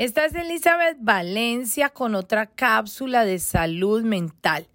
Esta es Elizabeth Valencia con otra cápsula de salud mental.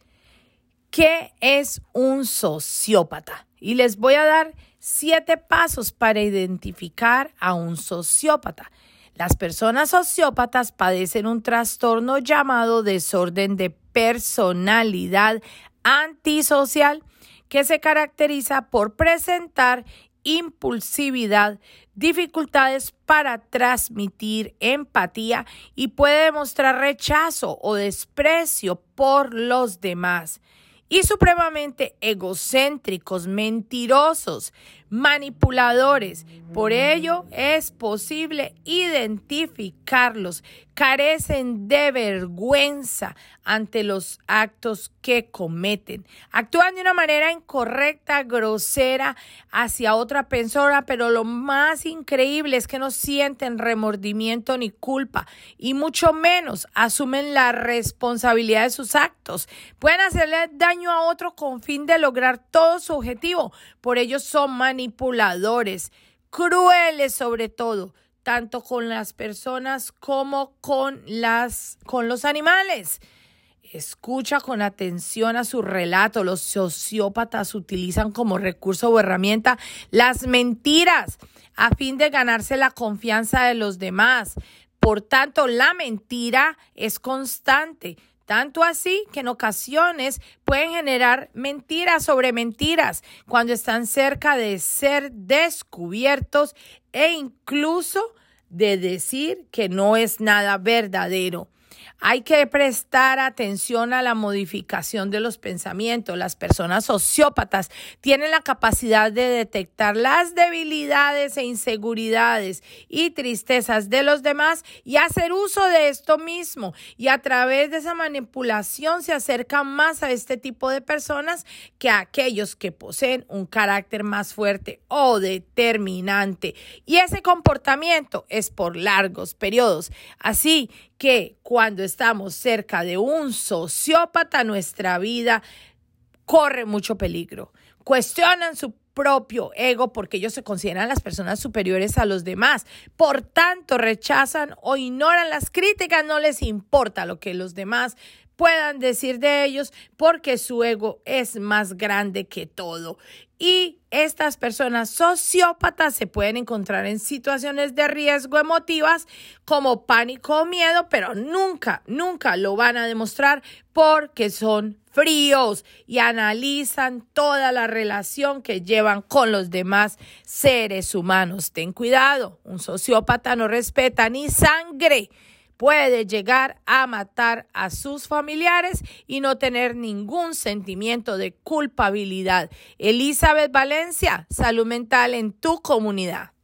¿Qué es un sociópata? Y les voy a dar siete pasos para identificar a un sociópata. Las personas sociópatas padecen un trastorno llamado desorden de personalidad antisocial que se caracteriza por presentar impulsividad, dificultades para transmitir empatía y puede demostrar rechazo o desprecio por los demás. Y supremamente egocéntricos, mentirosos, manipuladores. Por ello es posible identificarlos. Carecen de vergüenza ante los actos que cometen. Actúan de una manera incorrecta, grosera hacia otra persona, pero lo más increíble es que no sienten remordimiento ni culpa y mucho menos asumen la responsabilidad de sus actos. Pueden hacerle daño a otro con fin de lograr todo su objetivo. Por ello son manipuladores manipuladores, crueles sobre todo, tanto con las personas como con las con los animales. Escucha con atención a su relato. Los sociópatas utilizan como recurso o herramienta las mentiras a fin de ganarse la confianza de los demás. Por tanto, la mentira es constante. Tanto así que en ocasiones pueden generar mentiras sobre mentiras cuando están cerca de ser descubiertos e incluso de decir que no es nada verdadero. Hay que prestar atención a la modificación de los pensamientos. Las personas sociópatas tienen la capacidad de detectar las debilidades e inseguridades y tristezas de los demás y hacer uso de esto mismo. Y a través de esa manipulación se acercan más a este tipo de personas que a aquellos que poseen un carácter más fuerte o determinante. Y ese comportamiento es por largos periodos. Así que cuando estamos cerca de un sociópata, nuestra vida corre mucho peligro. Cuestionan su propio ego porque ellos se consideran las personas superiores a los demás. Por tanto, rechazan o ignoran las críticas, no les importa lo que los demás puedan decir de ellos porque su ego es más grande que todo. Y estas personas sociópatas se pueden encontrar en situaciones de riesgo emotivas como pánico o miedo, pero nunca, nunca lo van a demostrar porque son fríos y analizan toda la relación que llevan con los demás seres humanos. Ten cuidado, un sociópata no respeta ni sangre puede llegar a matar a sus familiares y no tener ningún sentimiento de culpabilidad. Elizabeth Valencia, salud mental en tu comunidad.